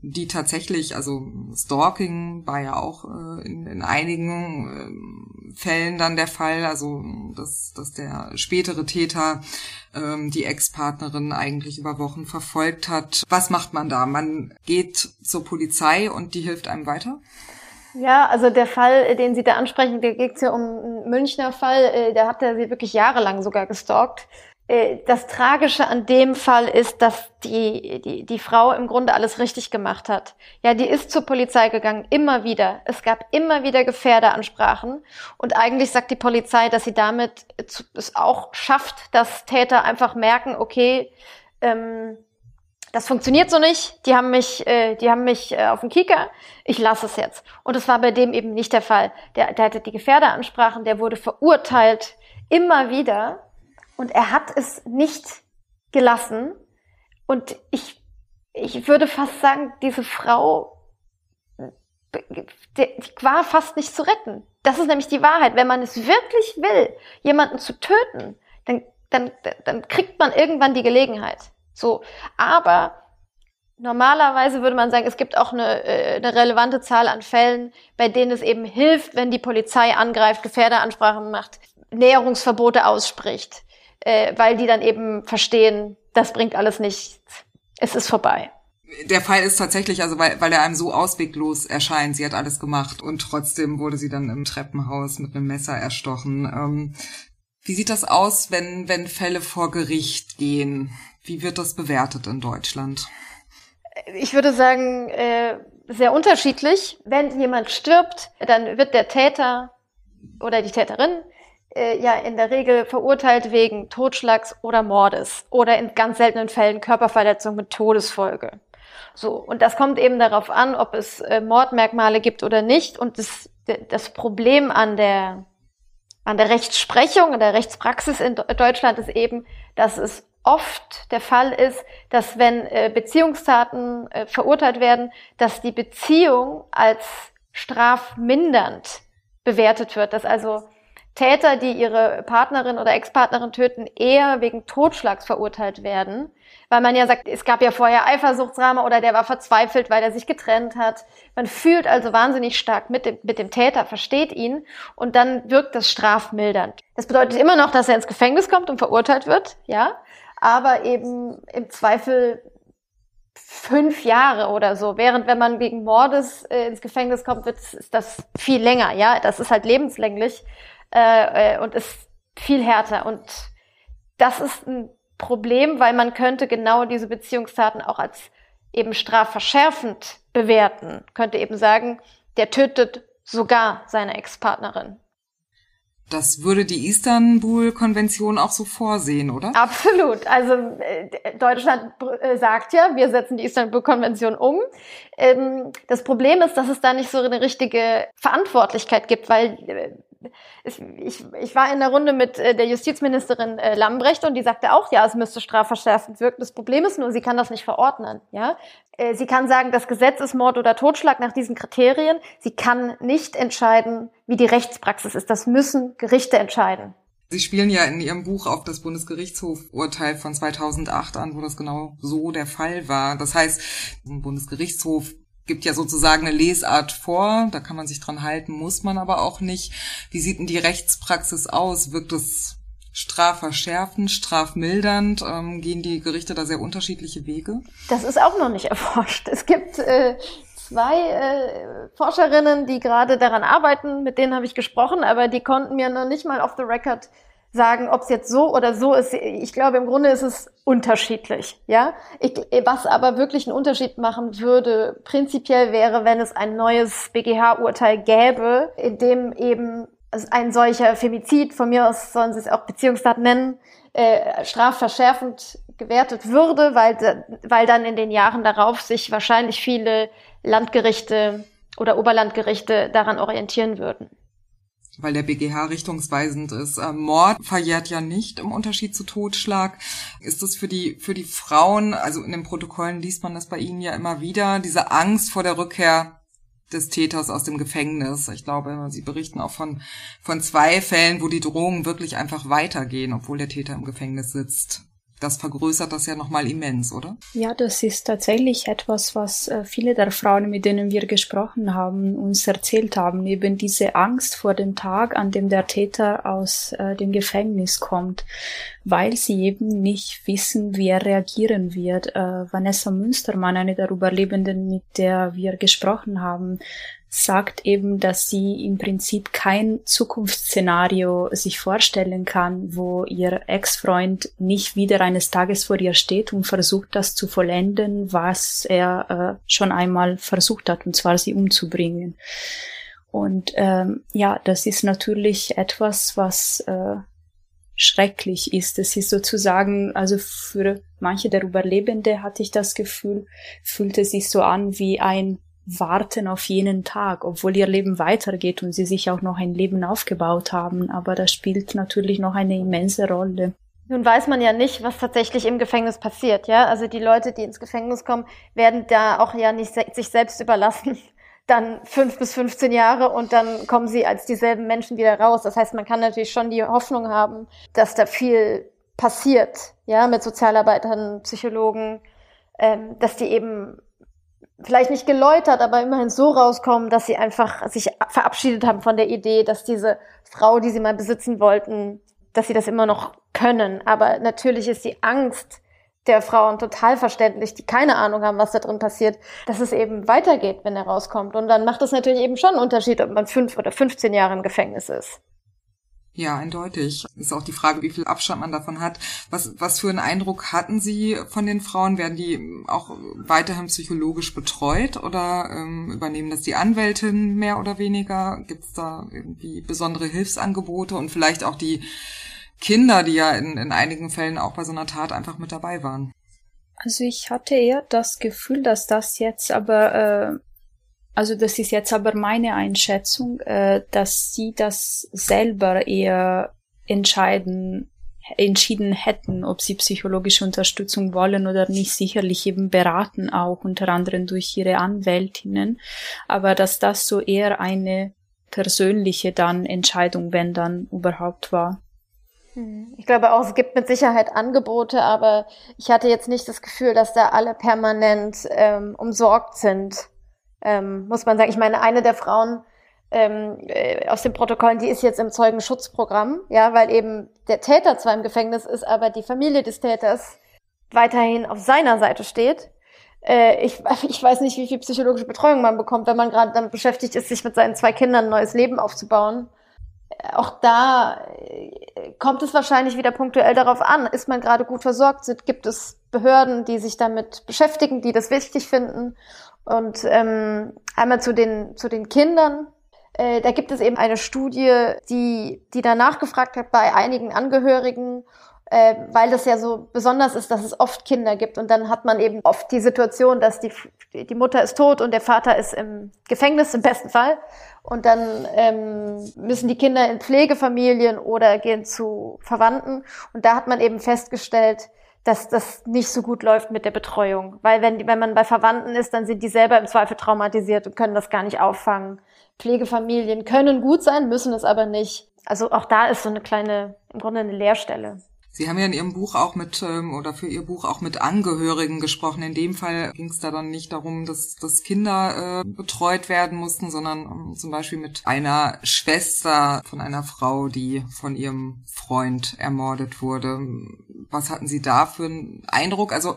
die tatsächlich, also Stalking war ja auch äh, in, in einigen äh, Fällen dann der Fall, also dass, dass der spätere Täter ähm, die Ex-Partnerin eigentlich über Wochen verfolgt hat. Was macht man da? Man geht zur Polizei und die hilft einem weiter? Ja, also der Fall, den Sie da ansprechen, da geht ja um einen Münchner Fall, äh, da hat er sie wirklich jahrelang sogar gestalkt. Äh, das Tragische an dem Fall ist, dass die, die, die Frau im Grunde alles richtig gemacht hat. Ja, die ist zur Polizei gegangen, immer wieder. Es gab immer wieder Gefährderansprachen. Und eigentlich sagt die Polizei, dass sie damit es auch schafft, dass Täter einfach merken, okay, ähm, das funktioniert so nicht, die haben mich, äh, die haben mich äh, auf den Kieker, ich lasse es jetzt. Und es war bei dem eben nicht der Fall. Der, der hatte die Gefährderansprachen, der wurde verurteilt, immer wieder. Und er hat es nicht gelassen. Und ich, ich würde fast sagen, diese Frau, die war fast nicht zu retten. Das ist nämlich die Wahrheit. Wenn man es wirklich will, jemanden zu töten, dann, dann, dann kriegt man irgendwann die Gelegenheit. So, aber normalerweise würde man sagen, es gibt auch eine, äh, eine relevante Zahl an Fällen, bei denen es eben hilft, wenn die Polizei angreift, Gefährderansprachen macht, Näherungsverbote ausspricht, äh, weil die dann eben verstehen, das bringt alles nichts, es ist vorbei. Der Fall ist tatsächlich, also weil, weil er einem so ausweglos erscheint, sie hat alles gemacht und trotzdem wurde sie dann im Treppenhaus mit einem Messer erstochen. Ähm, wie sieht das aus, wenn, wenn Fälle vor Gericht gehen? Wie wird das bewertet in Deutschland? Ich würde sagen, äh, sehr unterschiedlich. Wenn jemand stirbt, dann wird der Täter oder die Täterin ja in der Regel verurteilt wegen Totschlags oder Mordes oder in ganz seltenen Fällen Körperverletzung mit Todesfolge. So, und das kommt eben darauf an, ob es äh, Mordmerkmale gibt oder nicht. Und das, das Problem an der, an der Rechtsprechung, an der Rechtspraxis in Deutschland ist eben, dass es oft der Fall ist, dass wenn äh, Beziehungstaten äh, verurteilt werden, dass die Beziehung als strafmindernd bewertet wird, dass also Täter, die ihre Partnerin oder Ex-Partnerin töten, eher wegen Totschlags verurteilt werden, weil man ja sagt, es gab ja vorher Eifersuchtsdrama oder der war verzweifelt, weil er sich getrennt hat. Man fühlt also wahnsinnig stark mit dem, mit dem Täter, versteht ihn und dann wirkt das strafmildernd. Das bedeutet immer noch, dass er ins Gefängnis kommt und verurteilt wird, ja, aber eben im Zweifel fünf Jahre oder so. Während wenn man wegen Mordes äh, ins Gefängnis kommt, wird, ist das viel länger, ja. Das ist halt lebenslänglich äh, äh, und ist viel härter. Und das ist ein Problem, weil man könnte genau diese Beziehungstaten auch als eben strafverschärfend bewerten. Könnte eben sagen, der tötet sogar seine Ex-Partnerin. Das würde die Istanbul-Konvention auch so vorsehen, oder? Absolut. Also äh, Deutschland äh, sagt ja, wir setzen die Istanbul-Konvention um. Ähm, das Problem ist, dass es da nicht so eine richtige Verantwortlichkeit gibt, weil ich, ich, war in der Runde mit äh, der Justizministerin äh, Lambrecht und die sagte auch, ja, es müsste strafverschärfend wirken. Das Problem ist nur, sie kann das nicht verordnen. Ja, äh, sie kann sagen, das Gesetz ist Mord oder Totschlag nach diesen Kriterien. Sie kann nicht entscheiden, wie die Rechtspraxis ist. Das müssen Gerichte entscheiden. Sie spielen ja in Ihrem Buch auf das Bundesgerichtshof-Urteil von 2008 an, wo das genau so der Fall war. Das heißt, ein Bundesgerichtshof gibt ja sozusagen eine Lesart vor, da kann man sich dran halten, muss man aber auch nicht. Wie sieht denn die Rechtspraxis aus? Wirkt es strafverschärfend, strafmildernd? Ähm, gehen die Gerichte da sehr unterschiedliche Wege? Das ist auch noch nicht [laughs] erforscht. Es gibt äh, zwei äh, Forscherinnen, die gerade daran arbeiten, mit denen habe ich gesprochen, aber die konnten mir noch nicht mal off the record sagen, ob es jetzt so oder so ist. Ich glaube, im Grunde ist es unterschiedlich, ja. Ich, was aber wirklich einen Unterschied machen würde, prinzipiell wäre, wenn es ein neues BGH-Urteil gäbe, in dem eben ein solcher Femizid, von mir aus sollen sie es auch Beziehungstat nennen, äh, strafverschärfend gewertet würde, weil, weil dann in den Jahren darauf sich wahrscheinlich viele Landgerichte oder Oberlandgerichte daran orientieren würden weil der BGH richtungsweisend ist. Äh, Mord verjährt ja nicht im Unterschied zu Totschlag. Ist das für die, für die Frauen, also in den Protokollen liest man das bei Ihnen ja immer wieder, diese Angst vor der Rückkehr des Täters aus dem Gefängnis. Ich glaube, Sie berichten auch von, von zwei Fällen, wo die Drohungen wirklich einfach weitergehen, obwohl der Täter im Gefängnis sitzt das vergrößert das ja nochmal immens, oder? Ja, das ist tatsächlich etwas, was äh, viele der Frauen, mit denen wir gesprochen haben, uns erzählt haben. Eben diese Angst vor dem Tag, an dem der Täter aus äh, dem Gefängnis kommt, weil sie eben nicht wissen, wie er reagieren wird. Äh, Vanessa Münstermann, eine der Überlebenden, mit der wir gesprochen haben, sagt eben, dass sie im Prinzip kein Zukunftsszenario sich vorstellen kann, wo ihr Ex-Freund nicht wieder eines Tages vor ihr steht und versucht, das zu vollenden, was er äh, schon einmal versucht hat, und zwar sie umzubringen. Und ähm, ja, das ist natürlich etwas, was äh, schrecklich ist. Es ist sozusagen, also für manche der Überlebende hatte ich das Gefühl, fühlte sich so an wie ein warten auf jenen Tag, obwohl ihr Leben weitergeht und sie sich auch noch ein Leben aufgebaut haben. Aber das spielt natürlich noch eine immense Rolle. Nun weiß man ja nicht, was tatsächlich im Gefängnis passiert, ja. Also die Leute, die ins Gefängnis kommen, werden da auch ja nicht sich selbst überlassen. [laughs] Dann fünf bis 15 Jahre und dann kommen sie als dieselben Menschen wieder raus. Das heißt, man kann natürlich schon die Hoffnung haben, dass da viel passiert, ja, mit Sozialarbeitern, Psychologen, ähm, dass die eben vielleicht nicht geläutert, aber immerhin so rauskommen, dass sie einfach sich verabschiedet haben von der Idee, dass diese Frau, die sie mal besitzen wollten, dass sie das immer noch können. Aber natürlich ist die Angst der Frauen total verständlich, die keine Ahnung haben, was da drin passiert, dass es eben weitergeht, wenn er rauskommt. Und dann macht es natürlich eben schon einen Unterschied, ob man fünf oder 15 Jahre im Gefängnis ist. Ja, eindeutig. Ist auch die Frage, wie viel Abstand man davon hat. Was, was für einen Eindruck hatten Sie von den Frauen? Werden die auch weiterhin psychologisch betreut oder ähm, übernehmen das die Anwältin mehr oder weniger? Gibt es da irgendwie besondere Hilfsangebote und vielleicht auch die Kinder, die ja in, in einigen Fällen auch bei so einer Tat einfach mit dabei waren? Also ich hatte eher das Gefühl, dass das jetzt aber äh, also das ist jetzt aber meine Einschätzung, äh, dass sie das selber eher entscheiden, entschieden hätten, ob sie psychologische Unterstützung wollen oder nicht, sicherlich eben beraten auch, unter anderem durch ihre Anwältinnen, aber dass das so eher eine persönliche dann Entscheidung, wenn dann überhaupt war. Hm. Ich glaube auch, es gibt mit Sicherheit Angebote, aber ich hatte jetzt nicht das Gefühl, dass da alle permanent ähm, umsorgt sind ähm, muss man sagen. Ich meine, eine der Frauen ähm, äh, aus den Protokollen, die ist jetzt im Zeugenschutzprogramm, ja, weil eben der Täter zwar im Gefängnis ist, aber die Familie des Täters weiterhin auf seiner Seite steht. Äh, ich, [laughs] ich weiß nicht, wie viel psychologische Betreuung man bekommt, wenn man gerade damit beschäftigt ist, sich mit seinen zwei Kindern ein neues Leben aufzubauen. Äh, auch da äh, kommt es wahrscheinlich wieder punktuell darauf an, ist man gerade gut versorgt, gibt es Behörden, die sich damit beschäftigen, die das wichtig finden und ähm, einmal zu den, zu den Kindern. Äh, da gibt es eben eine Studie, die, die danach gefragt hat bei einigen Angehörigen, äh, weil das ja so besonders ist, dass es oft Kinder gibt. Und dann hat man eben oft die Situation, dass die, die Mutter ist tot und der Vater ist im Gefängnis im besten Fall. Und dann ähm, müssen die Kinder in Pflegefamilien oder gehen zu Verwandten. Und da hat man eben festgestellt, dass das nicht so gut läuft mit der Betreuung. Weil wenn, wenn man bei Verwandten ist, dann sind die selber im Zweifel traumatisiert und können das gar nicht auffangen. Pflegefamilien können gut sein, müssen es aber nicht. Also auch da ist so eine kleine, im Grunde eine Leerstelle. Sie haben ja in Ihrem Buch auch mit, ähm, oder für Ihr Buch auch mit Angehörigen gesprochen. In dem Fall ging es da dann nicht darum, dass, dass Kinder äh, betreut werden mussten, sondern um, ähm, zum Beispiel mit einer Schwester von einer Frau, die von ihrem Freund ermordet wurde. Was hatten Sie da für einen Eindruck? Also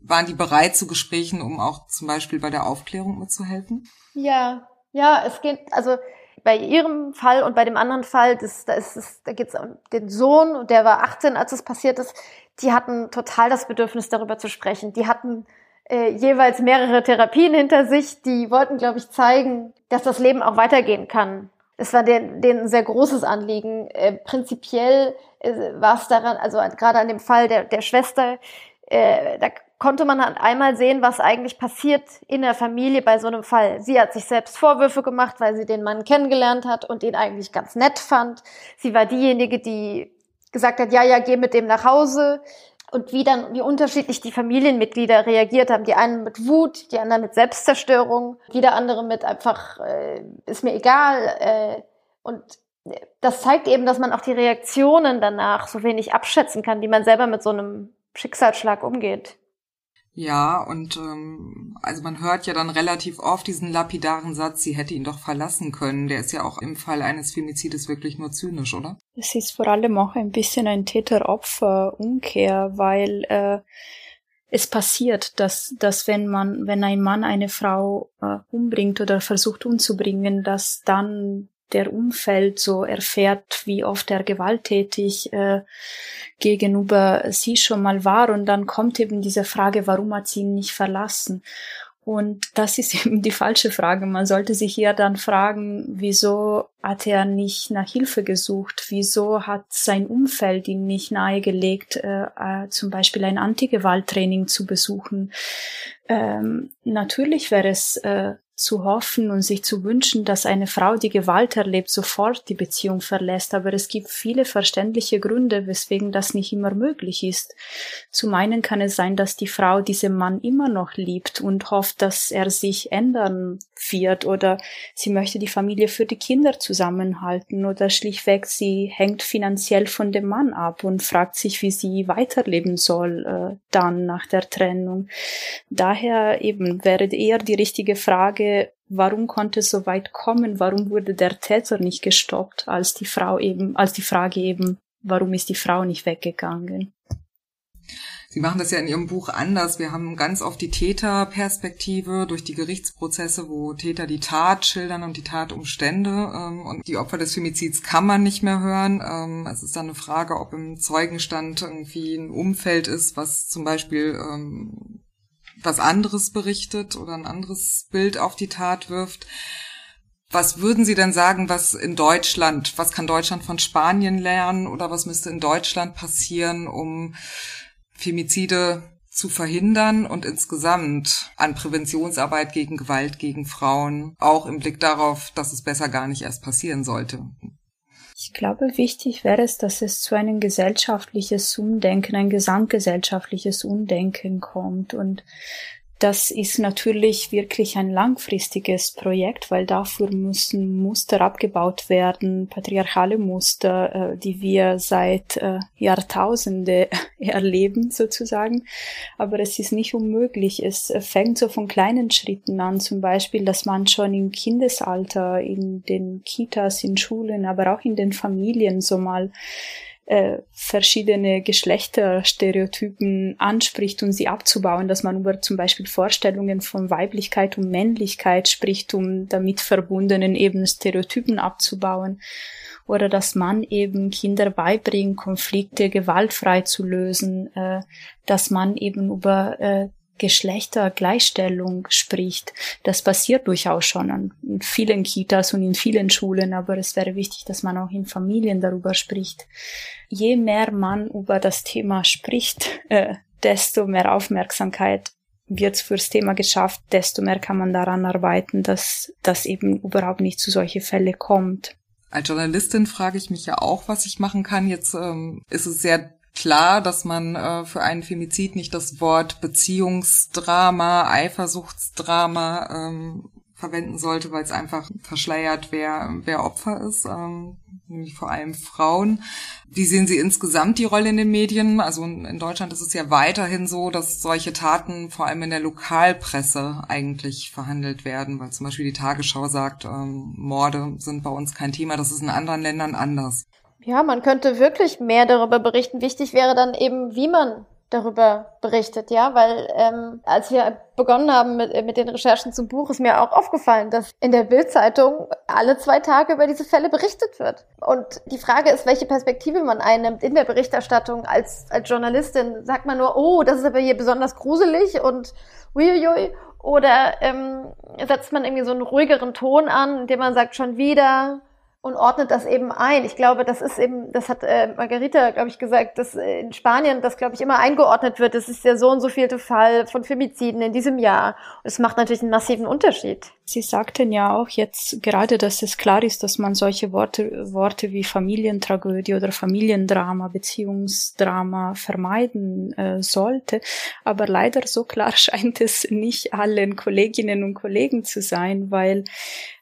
waren die bereit zu Gesprächen, um auch zum Beispiel bei der Aufklärung mitzuhelfen? Ja, ja, es geht, also bei ihrem Fall und bei dem anderen Fall, das, da, ist es, da geht es um den Sohn, der war 18, als es passiert ist, die hatten total das Bedürfnis, darüber zu sprechen. Die hatten äh, jeweils mehrere Therapien hinter sich, die wollten, glaube ich, zeigen, dass das Leben auch weitergehen kann. Es war denen, denen ein sehr großes Anliegen. Äh, prinzipiell äh, war es daran, also gerade an dem Fall der, der Schwester, äh, da konnte man halt einmal sehen, was eigentlich passiert in der Familie bei so einem Fall. Sie hat sich selbst Vorwürfe gemacht, weil sie den Mann kennengelernt hat und ihn eigentlich ganz nett fand. Sie war diejenige, die gesagt hat, ja, ja, geh mit dem nach Hause. Und wie dann, wie unterschiedlich die Familienmitglieder reagiert haben. Die einen mit Wut, die anderen mit Selbstzerstörung, wieder andere mit einfach, äh, ist mir egal. Äh, und das zeigt eben, dass man auch die Reaktionen danach so wenig abschätzen kann, wie man selber mit so einem Schicksalsschlag umgeht. Ja, und ähm, also man hört ja dann relativ oft diesen lapidaren Satz, sie hätte ihn doch verlassen können. Der ist ja auch im Fall eines Femizides wirklich nur zynisch, oder? Es ist vor allem auch ein bisschen ein Täter-Opfer-Umkehr, weil äh, es passiert, dass, dass wenn man, wenn ein Mann eine Frau äh, umbringt oder versucht umzubringen, dass dann der Umfeld so erfährt, wie oft er gewalttätig äh, gegenüber sie schon mal war. Und dann kommt eben diese Frage, warum hat sie ihn nicht verlassen? Und das ist [laughs] eben die falsche Frage. Man sollte sich hier dann fragen, wieso hat er nicht nach Hilfe gesucht? Wieso hat sein Umfeld ihm nicht nahegelegt, äh, äh, zum Beispiel ein Antigewalttraining zu besuchen? Ähm, natürlich wäre es äh, zu hoffen und sich zu wünschen, dass eine Frau, die Gewalt erlebt, sofort die Beziehung verlässt. Aber es gibt viele verständliche Gründe, weswegen das nicht immer möglich ist. Zum einen kann es sein, dass die Frau diesen Mann immer noch liebt und hofft, dass er sich ändern wird oder sie möchte die Familie für die Kinder zusammenhalten oder schlichtweg sie hängt finanziell von dem Mann ab und fragt sich, wie sie weiterleben soll äh, dann nach der Trennung. Daher eben wäre eher die richtige Frage, warum konnte es so weit kommen? Warum wurde der Täter nicht gestoppt, als die Frau eben, als die Frage eben, warum ist die Frau nicht weggegangen? Sie machen das ja in Ihrem Buch anders. Wir haben ganz oft die Täterperspektive durch die Gerichtsprozesse, wo Täter die Tat schildern und die Tatumstände. Ähm, und die Opfer des Femizids kann man nicht mehr hören. Ähm, es ist dann eine Frage, ob im Zeugenstand irgendwie ein Umfeld ist, was zum Beispiel ähm, was anderes berichtet oder ein anderes Bild auf die Tat wirft. Was würden Sie denn sagen, was in Deutschland, was kann Deutschland von Spanien lernen oder was müsste in Deutschland passieren, um Femizide zu verhindern und insgesamt an Präventionsarbeit gegen Gewalt gegen Frauen, auch im Blick darauf, dass es besser gar nicht erst passieren sollte. Ich glaube, wichtig wäre es, dass es zu einem gesellschaftliches Umdenken, ein gesamtgesellschaftliches Umdenken kommt und das ist natürlich wirklich ein langfristiges Projekt, weil dafür müssen Muster abgebaut werden, patriarchale Muster, äh, die wir seit äh, Jahrtausende [laughs] erleben sozusagen. Aber es ist nicht unmöglich. Es fängt so von kleinen Schritten an, zum Beispiel, dass man schon im Kindesalter, in den Kitas, in Schulen, aber auch in den Familien so mal äh, verschiedene Geschlechterstereotypen anspricht, um sie abzubauen, dass man über zum Beispiel Vorstellungen von Weiblichkeit und Männlichkeit spricht, um damit verbundenen eben Stereotypen abzubauen. Oder dass man eben Kinder beibringt, Konflikte gewaltfrei zu lösen, äh, dass man eben über äh, Geschlechtergleichstellung spricht. Das passiert durchaus schon an vielen Kitas und in vielen Schulen, aber es wäre wichtig, dass man auch in Familien darüber spricht. Je mehr man über das Thema spricht, äh, desto mehr Aufmerksamkeit wird fürs Thema geschafft, desto mehr kann man daran arbeiten, dass das eben überhaupt nicht zu solche Fälle kommt. Als Journalistin frage ich mich ja auch, was ich machen kann. Jetzt ähm, ist es sehr klar, dass man äh, für einen Femizid nicht das Wort Beziehungsdrama, Eifersuchtsdrama ähm, verwenden sollte, weil es einfach verschleiert, wer, wer Opfer ist, ähm, nämlich vor allem Frauen. Wie sehen Sie insgesamt die Rolle in den Medien? Also in Deutschland ist es ja weiterhin so, dass solche Taten vor allem in der Lokalpresse eigentlich verhandelt werden, weil zum Beispiel die Tagesschau sagt, ähm, Morde sind bei uns kein Thema, das ist in anderen Ländern anders. Ja, man könnte wirklich mehr darüber berichten. Wichtig wäre dann eben, wie man darüber berichtet, ja, weil ähm, als wir begonnen haben mit, mit den Recherchen zum Buch, ist mir auch aufgefallen, dass in der Bildzeitung alle zwei Tage über diese Fälle berichtet wird. Und die Frage ist, welche Perspektive man einnimmt in der Berichterstattung als, als Journalistin. Sagt man nur, oh, das ist aber hier besonders gruselig und uiuiui, oder ähm, setzt man irgendwie so einen ruhigeren Ton an, indem man sagt, schon wieder, und ordnet das eben ein. Ich glaube, das ist eben, das hat äh, Margarita, glaube ich, gesagt, dass in Spanien das, glaube ich, immer eingeordnet wird. Das ist der so und so vielte Fall von Femiziden in diesem Jahr. Es macht natürlich einen massiven Unterschied. Sie sagten ja auch jetzt gerade, dass es klar ist, dass man solche Worte, Worte wie Familientragödie oder Familiendrama, Beziehungsdrama vermeiden äh, sollte. Aber leider so klar [laughs] scheint es nicht allen Kolleginnen und Kollegen zu sein, weil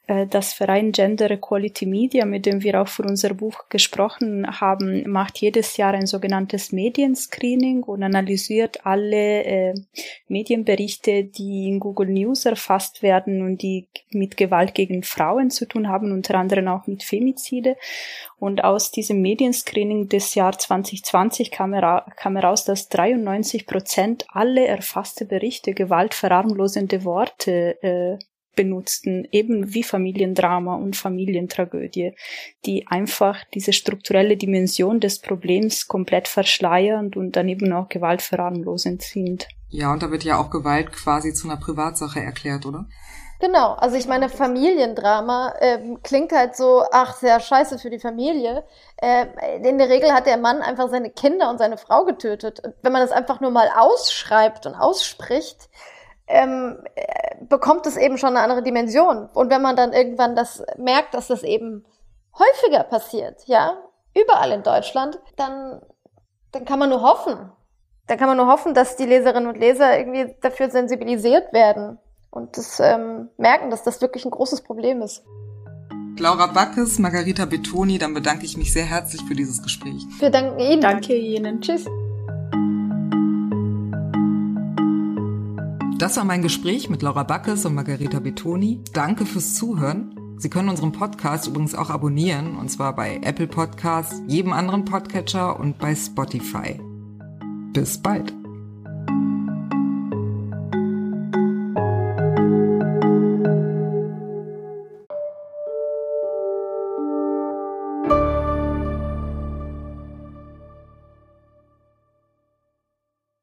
äh, das Verein Gender Equality Media, mit dem wir auch für unser Buch gesprochen haben, macht jedes Jahr ein sogenanntes Medienscreening und analysiert alle äh, Medienberichte, die in Google News erfasst werden und die mit Gewalt gegen Frauen zu tun haben, unter anderem auch mit Femizide. Und aus diesem Medienscreening des Jahr 2020 kam, kam heraus, dass 93 Prozent alle erfasste Berichte gewaltverarmlosende Worte äh, benutzten, eben wie Familiendrama und Familientragödie, die einfach diese strukturelle Dimension des Problems komplett verschleiernd und daneben auch gewaltverharmlosend sind. Ja, und da wird ja auch Gewalt quasi zu einer Privatsache erklärt, oder? Genau, also ich meine, Familiendrama äh, klingt halt so, ach, sehr scheiße für die Familie. Äh, in der Regel hat der Mann einfach seine Kinder und seine Frau getötet. wenn man das einfach nur mal ausschreibt und ausspricht, ähm, bekommt es eben schon eine andere Dimension. Und wenn man dann irgendwann das merkt, dass das eben häufiger passiert, ja, überall in Deutschland, dann, dann kann man nur hoffen. Dann kann man nur hoffen, dass die Leserinnen und Leser irgendwie dafür sensibilisiert werden und das ähm, merken, dass das wirklich ein großes Problem ist. Laura Backes, Margarita Betoni, dann bedanke ich mich sehr herzlich für dieses Gespräch. Wir danken Ihnen. Danke Ihnen. Tschüss. Das war mein Gespräch mit Laura Backes und Margarita Betoni. Danke fürs Zuhören. Sie können unseren Podcast übrigens auch abonnieren, und zwar bei Apple Podcasts, jedem anderen Podcatcher und bei Spotify. Bis bald.